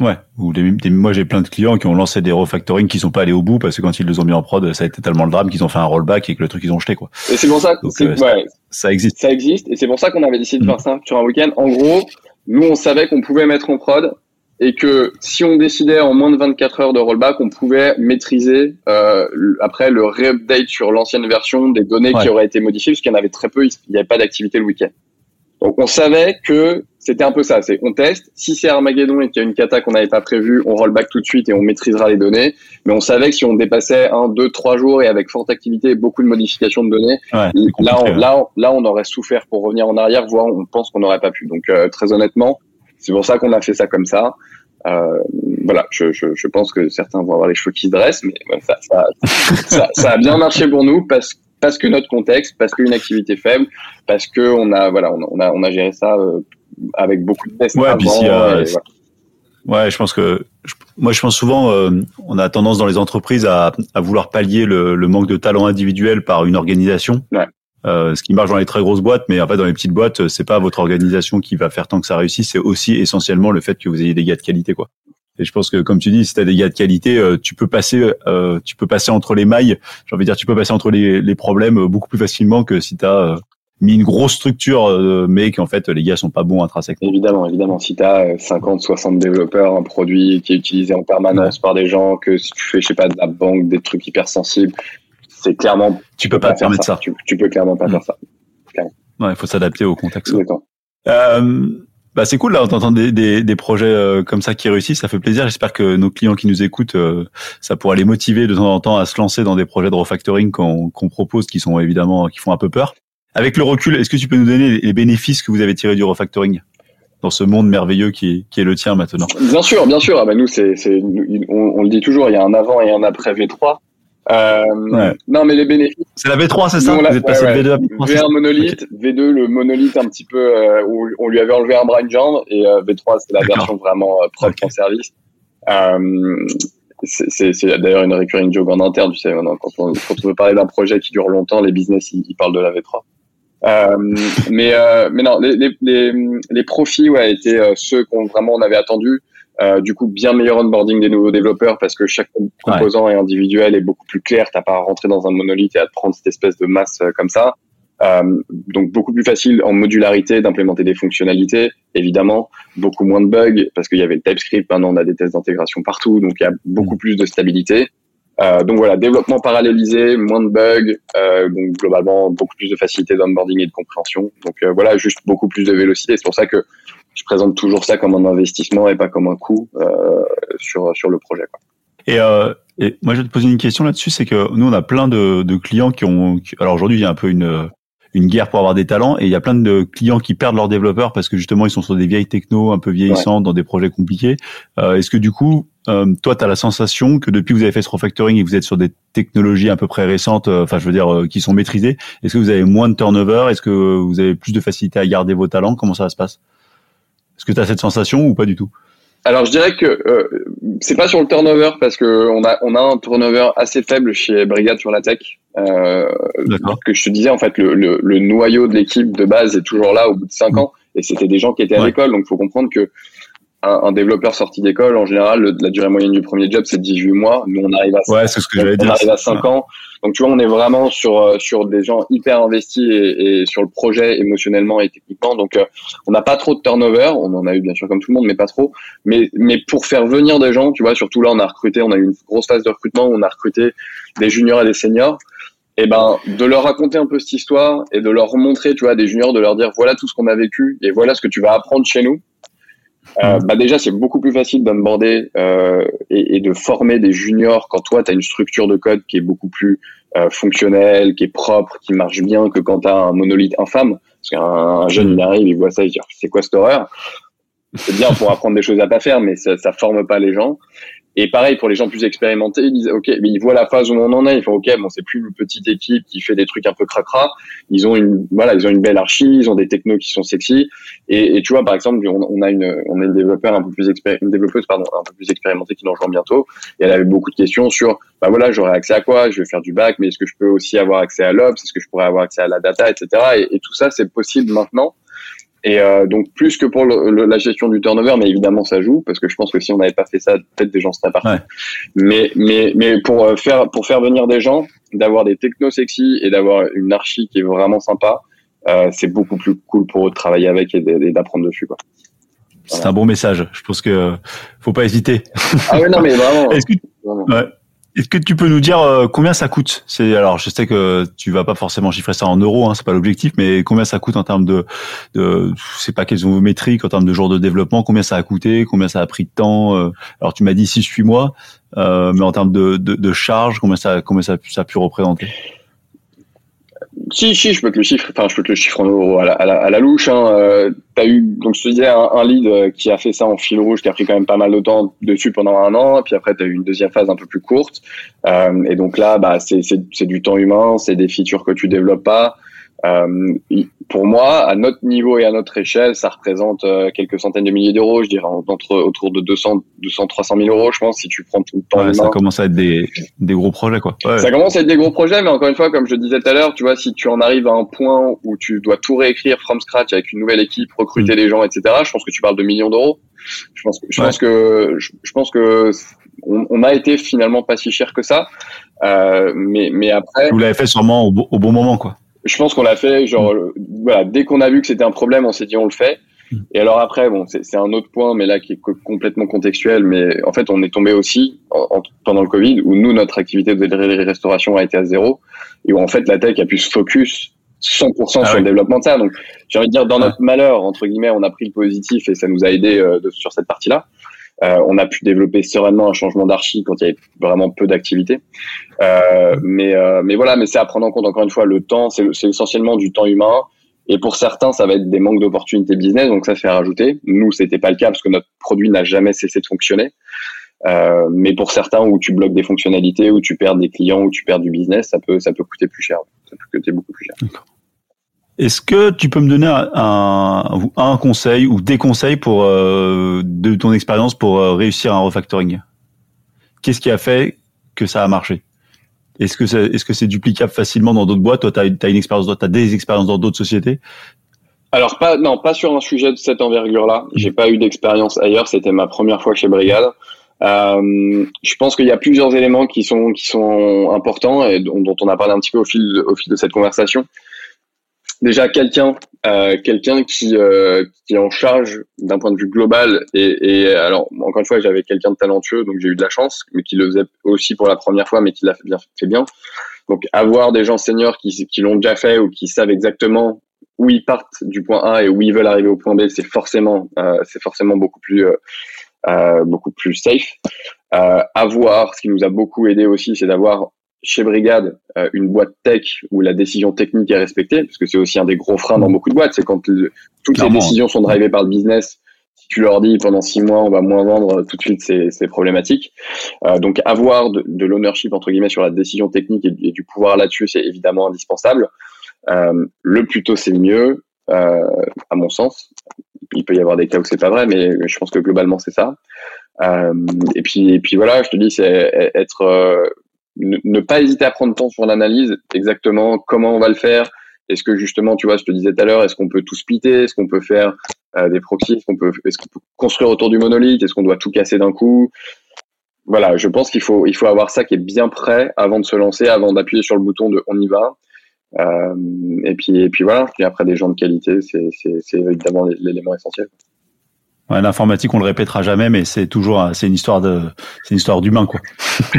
A: Ouais, ou moi j'ai plein de clients qui ont lancé des refactoring qui sont pas allés au bout parce que quand ils les ont mis en prod, ça a été tellement le drame qu'ils ont fait un rollback et que le truc ils ont jeté quoi.
B: Et c'est pour ça que euh, ouais, ça existe. Ça existe et c'est pour ça qu'on avait décidé de faire mm. ça sur un week-end. En gros, nous on savait qu'on pouvait mettre en prod et que si on décidait en moins de 24 heures de rollback, on pouvait maîtriser euh, après le re-update sur l'ancienne version des données qui auraient été modifiées parce qu'il y en avait très peu, il n'y avait pas d'activité le week-end. Donc on savait que c'était un peu ça, c'est on teste. Si c'est Armageddon et qu'il y a une cata qu'on n'avait pas prévue, on roll back tout de suite et on maîtrisera les données. Mais on savait que si on dépassait un, deux, trois jours et avec forte activité et beaucoup de modifications de données, là, on, là, là, on aurait souffert pour revenir en arrière, voire on pense qu'on n'aurait pas pu. Donc euh, très honnêtement, c'est pour ça qu'on a fait ça comme ça. Euh, voilà, je, je, je, pense que certains vont avoir les cheveux qui se dressent, mais ça, ça, ça, ça, a bien marché pour nous parce que parce que notre contexte, parce qu'une activité faible, parce que on a voilà, on a on a géré ça euh, avec beaucoup de tests.
A: Ouais, avant, ouais, je pense que moi je pense souvent euh, on a tendance dans les entreprises à, à vouloir pallier le, le, manque de talent individuel par une organisation. Ouais. Euh, ce qui marche dans les très grosses boîtes, mais en fait dans les petites boîtes, c'est pas votre organisation qui va faire tant que ça réussisse, c'est aussi essentiellement le fait que vous ayez des gars de qualité, quoi. Et je pense que, comme tu dis, si tu as des gars de qualité, euh, tu peux passer, euh, tu peux passer entre les mailles. J'ai envie de dire, tu peux passer entre les, les problèmes beaucoup plus facilement que si tu as mis une grosse structure, mais qu'en fait les gars sont pas bons intrinsèquement.
B: Évidemment, évidemment. Si tu as 50, 60 développeurs, un produit qui est utilisé en permanence par des gens, que si tu fais, je sais pas, de la banque, des trucs hyper sensibles, c'est clairement.
A: Tu peux pas, te permettre ça.
B: Tu, peux clairement pas faire ça.
A: il faut s'adapter au contexte. Euh, bah c'est cool là d'entendre des, des, des, projets euh, comme ça qui réussissent, ça fait plaisir. J'espère que nos clients qui nous écoutent, euh, ça pourra les motiver de temps en temps à se lancer dans des projets de refactoring qu'on propose, qui sont évidemment qui font un peu peur. Avec le recul, est-ce que tu peux nous donner les bénéfices que vous avez tirés du refactoring dans ce monde merveilleux qui est, qui est le tien maintenant?
B: Bien sûr, bien sûr. Ah bah nous, c'est, on, on, le dit toujours, il y a un avant et un après V3. Euh, non, mais les bénéfices.
A: C'est la V3, c'est ça? Vous êtes passé
B: de V2 à V3 V1 monolithe, V2 le monolithe un petit peu euh, où on lui avait enlevé un bras de jambe et euh, V3 c'est la version vraiment propre en service. c'est d'ailleurs une recurring joke en interne, tu sais, quand on, quand on veut parler d'un projet qui dure longtemps, les business ils, parlent de la V3. Mais mais non, les, les, les, les profits ouais, étaient ceux qu'on vraiment on avait attendu. Euh, du coup, bien meilleur onboarding des nouveaux développeurs parce que chaque composant est individuel et beaucoup plus clair. T'as pas à rentrer dans un monolithe et à te prendre cette espèce de masse euh, comme ça. Euh, donc beaucoup plus facile en modularité d'implémenter des fonctionnalités, évidemment, beaucoup moins de bugs parce qu'il y avait le TypeScript, maintenant on a des tests d'intégration partout, donc il y a beaucoup mm. plus de stabilité. Euh, donc voilà, développement parallélisé, moins de bugs, euh, donc globalement beaucoup plus de facilité d'onboarding et de compréhension. Donc euh, voilà, juste beaucoup plus de vélocité. C'est pour ça que je présente toujours ça comme un investissement et pas comme un coût euh, sur sur le projet. Quoi.
A: Et, euh, et, moi, je vais te poser une question là-dessus, c'est que nous, on a plein de, de clients qui ont. alors aujourd'hui, il y a un peu une une guerre pour avoir des talents et il y a plein de clients qui perdent leurs développeurs parce que justement ils sont sur des vieilles techno un peu vieillissantes dans des projets compliqués. Euh, Est-ce que du coup, euh, toi, tu as la sensation que depuis que vous avez fait ce refactoring et que vous êtes sur des technologies à peu près récentes, euh, enfin je veux dire euh, qui sont maîtrisées, est-ce que vous avez moins de turnover? Est-ce que vous avez plus de facilité à garder vos talents? Comment ça se passe? Est-ce que tu as cette sensation ou pas du tout?
B: Alors je dirais que c'est pas sur le turnover parce que on a on a un turnover assez faible chez Brigade sur la tech. Euh, que je te disais en fait le, le, le noyau de l'équipe de base est toujours là au bout de cinq mmh. ans et c'était des gens qui étaient à l'école. Donc il faut comprendre que un, un développeur sorti d'école en général la durée moyenne du premier job c'est 18 mois. Nous on arrive à
A: ouais, c'est ce que j'allais
B: dire. arrive à 5 ans. Donc tu vois, on est vraiment sur euh, sur des gens hyper investis et, et sur le projet émotionnellement et techniquement. Donc euh, on n'a pas trop de turnover. On en a eu bien sûr comme tout le monde, mais pas trop. Mais mais pour faire venir des gens, tu vois, surtout là, on a recruté, on a eu une grosse phase de recrutement où on a recruté des juniors et des seniors. Et ben de leur raconter un peu cette histoire et de leur montrer, tu vois, des juniors, de leur dire voilà tout ce qu'on a vécu et voilà ce que tu vas apprendre chez nous. Euh, bah déjà, c'est beaucoup plus facile d'onboarder euh, et, et, de former des juniors quand toi, tu as une structure de code qui est beaucoup plus euh, fonctionnelle, qui est propre, qui marche bien que quand tu as un monolithe infâme. Parce qu'un jeune, il arrive, il voit ça, il dit c'est quoi cette horreur? C'est bien pour apprendre des choses à pas faire, mais ça, ça forme pas les gens. Et pareil pour les gens plus expérimentés, ils disent ok, mais ils voient la phase où on en est, ils font ok, bon c'est plus une petite équipe qui fait des trucs un peu cracra. Ils ont une voilà, ils ont une belle archi, ils ont des technos qui sont sexy. Et, tu vois par exemple, on, a une on a une développeur un peu plus une développeuse pardon un peu plus expérimentée qui nous rejoint bientôt. Et elle avait beaucoup de questions sur bah voilà, j'aurais accès à quoi? Je vais faire du bac, mais est-ce que je peux aussi avoir accès à l'ops Est-ce que je pourrais avoir accès à la data, etc. Et, et tout ça c'est possible maintenant. Et euh, donc plus que pour le, la gestion du turnover, mais évidemment ça joue parce que je pense que si on n'avait pas fait ça, peut-être des gens seraient partis. Ouais. Mais mais mais pour euh, faire pour faire venir des gens, d'avoir des technos sexy et d'avoir une archi qui est vraiment sympa, euh, c'est beaucoup plus cool pour eux de travailler avec et d'apprendre dessus quoi.
A: C'est un bon message. Je pense que faut pas hésiter.
B: Ah ouais non mais vraiment.
A: Est-ce que ouais. Est-ce que tu peux nous dire euh, combien ça coûte? C'est alors je sais que tu vas pas forcément chiffrer ça en euros, hein, c'est pas l'objectif, mais combien ça coûte en termes de, de sont vos métriques en termes de jours de développement, combien ça a coûté, combien ça a pris de temps euh, Alors tu m'as dit 6-8 mois, euh, mais en termes de, de, de charge, combien ça combien ça, ça a pu représenter?
B: Si, si, je peux te le chiffre, enfin, je peux te le chiffre en euros à la, à la, louche. Hein. Euh, tu as eu, donc je te disais, un, un, lead euh, qui a fait ça en fil rouge, qui a pris quand même pas mal de temps dessus pendant un an. Et puis après, tu as eu une deuxième phase un peu plus courte. Euh, et donc là, bah, c'est du temps humain, c'est des features que tu développes pas. Euh, pour moi, à notre niveau et à notre échelle, ça représente euh, quelques centaines de milliers d'euros, je dirais entre autour de 200, 200, 300 000 euros, je pense, si tu prends tout le temps.
A: Ouais, ça commence à être des, des gros projets, quoi.
B: Ouais. Ça commence à être des gros projets, mais encore une fois, comme je disais tout à l'heure, tu vois, si tu en arrives à un point où tu dois tout réécrire from scratch avec une nouvelle équipe, recruter mmh. des gens, etc., je pense que tu parles de millions d'euros. Je pense que, je ouais. pense que, je, je, pense que on, on, a été finalement pas si cher que ça, euh, mais, mais après.
A: Vous l'avez fait sûrement au, au bon moment, quoi
B: je pense qu'on l'a fait genre mm. voilà, dès qu'on a vu que c'était un problème, on s'est dit on le fait. Mm. Et alors après, bon, c'est un autre point, mais là qui est complètement contextuel. Mais en fait, on est tombé aussi pendant le Covid, où nous, notre activité de restauration a été à zéro, et où en fait la tech a pu se focus 100% ah sur le développement de ça. Donc, j'ai envie de dire, dans notre malheur, entre guillemets, on a pris le positif et ça nous a aidé euh, sur cette partie-là. Euh, on a pu développer sereinement un changement d'archi quand il y avait vraiment peu d'activité. Euh, mais, euh, mais voilà, mais c'est à prendre en compte encore une fois le temps. C'est essentiellement du temps humain. Et pour certains, ça va être des manques d'opportunités business, donc ça fait rajouter. Nous, c'était pas le cas parce que notre produit n'a jamais cessé de fonctionner. Mais pour certains, où tu bloques des fonctionnalités, où tu perds des clients, où tu perds du business, ça peut, ça peut coûter plus cher. Ça peut coûter beaucoup plus cher.
A: Est-ce que tu peux me donner un, un conseil ou des conseils pour euh, de ton expérience pour euh, réussir un refactoring? Qu'est-ce qui a fait que ça a marché? Est-ce que c'est est-ce que c'est duplicable facilement dans d'autres boîtes? Toi, tu as, une expérience, tu as des expériences dans d'autres sociétés?
B: Alors pas non pas sur un sujet de cette envergure-là. J'ai pas eu d'expérience ailleurs. C'était ma première fois chez Brigade. Euh, je pense qu'il y a plusieurs éléments qui sont qui sont importants et dont, dont, on a parlé un petit peu au fil au fil de cette conversation déjà quelqu'un euh, quelqu'un qui euh, qui est en charge d'un point de vue global et, et alors encore une fois j'avais quelqu'un de talentueux donc j'ai eu de la chance mais qui le faisait aussi pour la première fois mais qui l'a fait bien fait bien. Donc avoir des gens seniors qui qui l'ont déjà fait ou qui savent exactement où ils partent du point A et où ils veulent arriver au point B c'est forcément euh, c'est forcément beaucoup plus euh, euh beaucoup plus safe. Euh, avoir ce qui nous a beaucoup aidé aussi c'est d'avoir chez Brigade euh, une boîte tech où la décision technique est respectée, parce que c'est aussi un des gros freins dans beaucoup de boîtes, c'est quand toutes les décisions sont drivées par le business. Si tu leur dis pendant six mois on va moins vendre, tout de suite c'est problématique. Euh, donc avoir de, de l'ownership entre guillemets sur la décision technique et, du pouvoir là-dessus, c'est évidemment indispensable. Euh, le plus tôt c'est le mieux, euh, à mon sens. Il peut y avoir des cas où c'est pas vrai, mais je pense que globalement c'est ça. Euh, et puis et puis voilà, je te dis c'est être ne, pas hésiter à prendre temps sur l'analyse, exactement comment on va le faire. Est-ce que justement, tu vois, je te disais tout à l'heure, est-ce qu'on peut tout splitter? Est-ce qu'on peut faire euh, des proxys? Est-ce qu'on peut, construire autour du monolithe? Est-ce qu'on doit tout casser d'un coup? Voilà, je pense qu'il faut, il faut avoir ça qui est bien prêt avant de se lancer, avant d'appuyer sur le bouton de on y va. Euh, et puis, et puis voilà. Et après, des gens de qualité, c'est, évidemment l'élément essentiel.
A: Ouais, l'informatique, on le répétera jamais, mais c'est toujours, c'est une histoire de, c'est une histoire d'humain, quoi.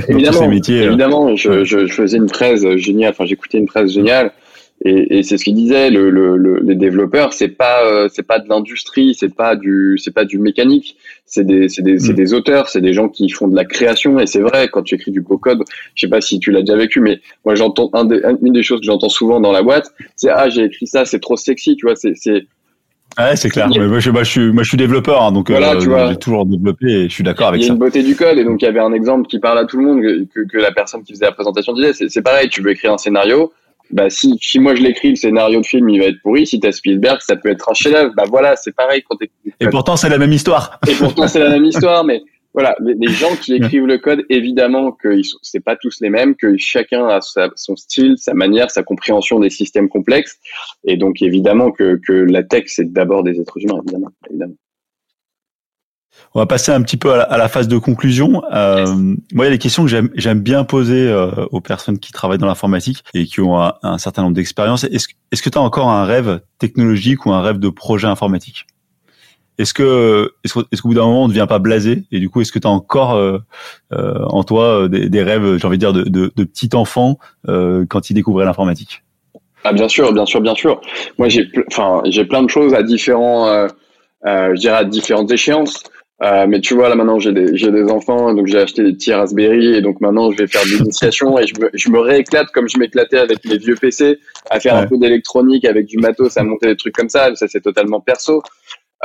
B: évidemment, métiers, euh, évidemment. Je, je, je, faisais une presse géniale. Enfin, j'écoutais une presse géniale, et, et c'est ce qu'il disait. Le, le, les développeurs, c'est pas, euh, c'est pas de l'industrie, c'est pas du, c'est pas du mécanique. C'est des, c'est des, c'est mm. des auteurs, c'est des gens qui font de la création. Et c'est vrai, quand tu écris du beau code, je sais pas si tu l'as déjà vécu, mais moi, j'entends un des, une des choses que j'entends souvent dans la boîte, c'est ah, j'ai écrit ça, c'est trop sexy, tu vois. C'est, c'est
A: Ouais, c'est clair. Moi je, moi, je, suis, moi, je suis développeur, hein, donc voilà, euh, j'ai toujours développé et je suis d'accord avec ça.
B: Il y a une beauté du code, et donc il y avait un exemple qui parle à tout le monde, que, que la personne qui faisait la présentation disait, c'est pareil, tu veux écrire un scénario, bah si, si moi je l'écris, le scénario de film, il va être pourri. Si t'as Spielberg, ça peut être un chef-d'œuvre. Bah voilà, c'est pareil quand
A: Et pourtant, c'est la même histoire.
B: Et pourtant, c'est la même histoire, mais voilà, les, gens qui écrivent le code, évidemment que c'est pas tous les mêmes, que chacun a son style, sa manière, sa compréhension des systèmes complexes, et donc évidemment que, que la tech c'est d'abord des êtres humains, évidemment, évidemment.
A: On va passer un petit peu à la, phase de conclusion. Euh, moi, il y a des questions que j'aime bien poser euh, aux personnes qui travaillent dans l'informatique et qui ont un, certain nombre d'expériences. Est-ce est que tu as encore un rêve technologique ou un rêve de projet informatique? Est-ce que est-ce qu'au bout d'un moment on ne devient pas blasé et du coup est-ce que tu as encore euh, euh, en toi euh, des, rêves j'ai envie de dire de, de, de petit enfant quand il découvrait l'informatique?
B: Ah bien sûr bien sûr bien sûr. Moi j'ai enfin j'ai plein de choses à différents je dirais à différentes échéances. Mais tu vois là maintenant j'ai des j'ai des enfants donc j'ai acheté des petits Raspberry et donc maintenant je vais faire de l'initiation et je me, je me rééclate comme je m'éclatais avec les vieux PC à faire un peu d'électronique avec du matos à monter des trucs comme ça. Ça c'est totalement perso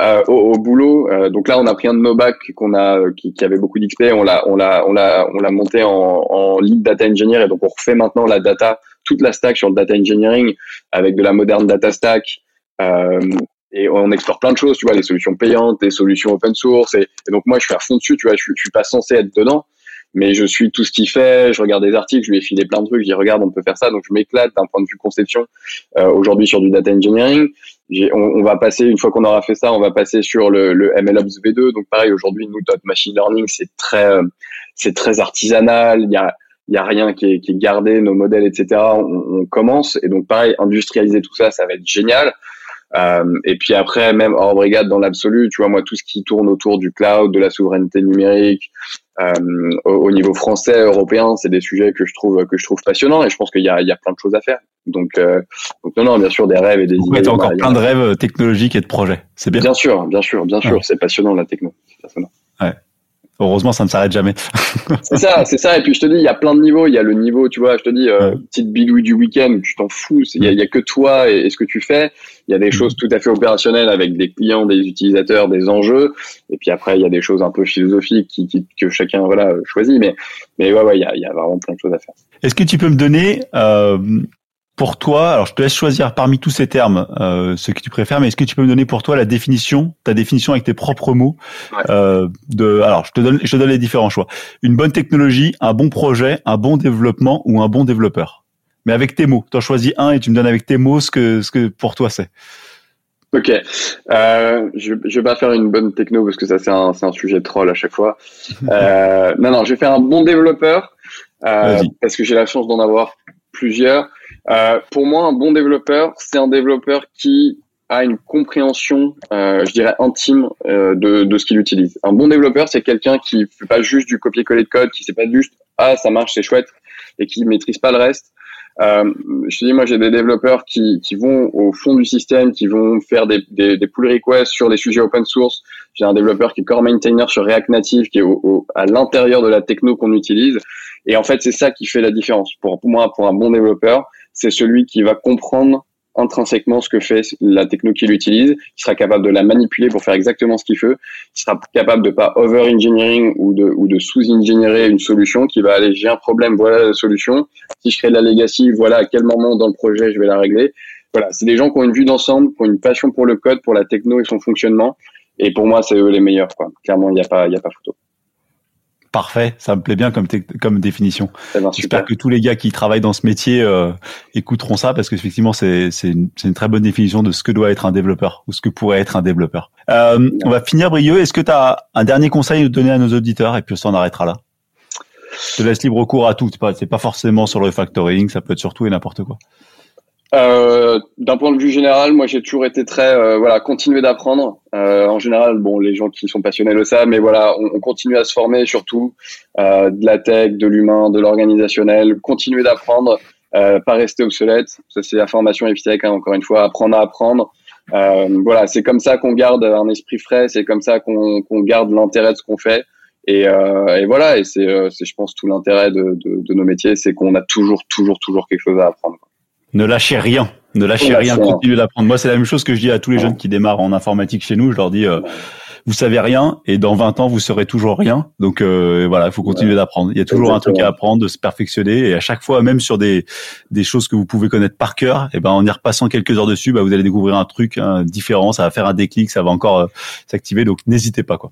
B: euh, au, boulot. Euh, donc là, on a pris un de nos bacs qu'on a, qui, qui, avait beaucoup d'XP, on l'a, on l'a, on l'a, on l'a monté en, en lead data engineer et donc on refait maintenant la data, toute la stack sur le data engineering avec de la moderne data stack. Euh, et on explore plein de choses, tu vois, les solutions payantes, les solutions open source. Et, donc moi, je suis à fond dessus, tu vois, je, je suis pas censé être dedans, mais je suis tout ce qu'il fait, je regarde des articles, je lui ai filé plein de trucs, je dis regarde, on peut faire ça, donc je m'éclate d'un point de vue conception euh, aujourd'hui sur du data engineering. On, on, va passer, une fois qu'on aura fait ça, on va passer sur le, le MLOps V2. Donc pareil, aujourd'hui, nous, notre machine learning, c'est très, euh, c'est très artisanal. Il y a, il y a rien qui est, qui est gardé, nos modèles, etc. On, on, commence et donc pareil, industrialiser tout ça, ça va être génial. Euh, et puis après, même hors brigade dans l'absolu, tu vois, moi, tout ce qui tourne autour du cloud, de la souveraineté numérique, euh, au, niveau français, européen, c'est des sujets que je trouve que je trouve passionnants et je pense qu'il y a, il y a plein de choses à faire. Donc, euh, donc non, non, bien sûr, des rêves et des
A: idées. Tu as encore plein de rêves technologiques et de projets. C'est bien.
B: Bien sûr, bien sûr, bien sûr. C'est passionnant la techno. C'est passionnant.
A: Ouais. Heureusement, ça ne s'arrête jamais.
B: c'est ça, c'est ça. Et puis je te dis, il y a plein de niveaux. Il y a le niveau, tu vois, je te dis, euh, petite bidouille du week-end, tu t'en fous. Il y, a, que toi et, ce que tu fais. Il y a des mm. choses tout à fait opérationnelles avec des clients, des utilisateurs, des enjeux. Et puis après, il y a des choses un peu philosophiques qui, que chacun voilà choisit. Mais mais ouais, ouais, il y a, il y a vraiment plein de choses à faire.
A: Est-ce que tu peux me donner euh, pour toi, alors je te laisse choisir parmi tous ces termes euh, ce que tu préfères, mais est-ce que tu peux me donner pour toi la définition, ta définition avec tes propres mots euh, de, alors je te donne, je te donne les différents choix. Une bonne technologie, un bon projet, un bon développement ou un bon développeur. Mais avec tes mots, tu en choisis un et tu me donnes avec tes mots ce que, ce que pour toi c'est.
B: Ok, euh, je, je vais pas faire une bonne techno parce que ça c'est un, c'est un sujet de troll à chaque fois. Euh, non non, je vais faire un bon développeur euh, parce que j'ai la chance d'en avoir plusieurs. Euh, pour moi, un bon développeur, c'est un développeur qui a une compréhension, euh, je dirais, intime euh, de, de ce qu'il utilise. Un bon développeur, c'est quelqu'un qui fait pas juste du copier-coller de code, qui sait pas juste ah ça marche, c'est chouette, et qui maîtrise pas le reste. Euh, je te dis, moi, j'ai des développeurs qui, qui vont au fond du système, qui vont faire des, des, des pull requests sur des sujets open source. J'ai un développeur qui est core maintainer sur React Native, qui est au, à l'intérieur de la techno qu'on utilise. Et en fait, c'est ça qui fait la différence. Pour, pour moi, pour un bon développeur, c'est celui qui va comprendre intrinsèquement ce que fait la techno qu'il utilise, qui sera capable de la manipuler pour faire exactement ce qu'il veut, qui sera capable de pas over-engineering ou de, ou de sous-ingénierer une solution, qui va aller, j'ai un problème, voilà la solution. Si je crée de la legacy, voilà à quel moment dans le projet je vais la régler. Voilà, c'est des gens qui ont une vue d'ensemble, qui ont une passion pour le code, pour la techno et son fonctionnement. Et pour moi, c'est eux les meilleurs, quoi. Clairement, il n'y a pas, il y a pas photo.
A: Parfait, ça me plaît bien comme, comme définition. J'espère que tous les gars qui travaillent dans ce métier euh, écouteront ça parce qu'effectivement c'est une, une, très bonne définition de ce que doit être un développeur ou ce que pourrait être un développeur. Euh, on va finir, Brieux. Est-ce que tu as un dernier conseil à donner à nos auditeurs? Et puis on arrêtera là Je te laisse libre cours à tout. C'est pas, pas forcément sur le factoring, ça peut être sur tout et n'importe quoi.
B: Euh, d'un point de vue général, moi j'ai toujours été très euh, voilà continuer d'apprendre. Euh, en général, bon les gens qui sont passionnés le savent, mais voilà on, continue à se former surtout de la tech, de l'humain, de l'organisationnel, continuer d'apprendre, pas rester obsolète. Ça c'est la formation FTech hein, encore une fois, apprendre à apprendre. voilà, c'est comme ça qu'on garde un esprit frais, c'est comme ça qu'on garde l'intérêt de ce qu'on fait. Et, et, voilà, et c'est je pense tout l'intérêt de, de, de nos métiers, c'est qu'on a toujours toujours toujours quelque chose à apprendre
A: ne lâchez rien. Ne lâchez rien, continuez d'apprendre. Moi, c'est la même chose que je dis à tous les jeunes qui démarrent en informatique chez nous. Je leur dis, euh, vous savez rien et dans 20 ans, vous serez toujours rien. Donc euh, voilà, il faut continuer d'apprendre. Il y a toujours un truc à apprendre, de se perfectionner. Et à chaque fois, même sur des, des choses que vous pouvez connaître par cœur, et eh ben en y repassant quelques heures dessus, bah, vous allez découvrir un truc différent. Ça va faire un déclic, ça va encore euh, s'activer. Donc n'hésitez pas. quoi.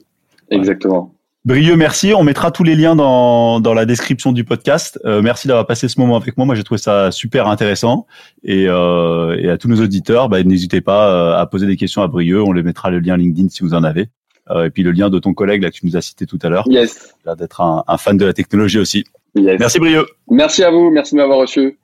B: Exactement.
A: Brieux, merci. On mettra tous les liens dans, dans la description du podcast. Euh, merci d'avoir passé ce moment avec moi. Moi, j'ai trouvé ça super intéressant. Et, euh, et à tous nos auditeurs, bah, n'hésitez pas euh, à poser des questions à Brieux. On les mettra le lien LinkedIn si vous en avez. Euh, et puis le lien de ton collègue là que tu nous as cité tout à l'heure.
B: Yes.
A: D'être un, un, fan de la technologie aussi. Yes. Merci Brieux.
B: Merci à vous. Merci de m'avoir reçu.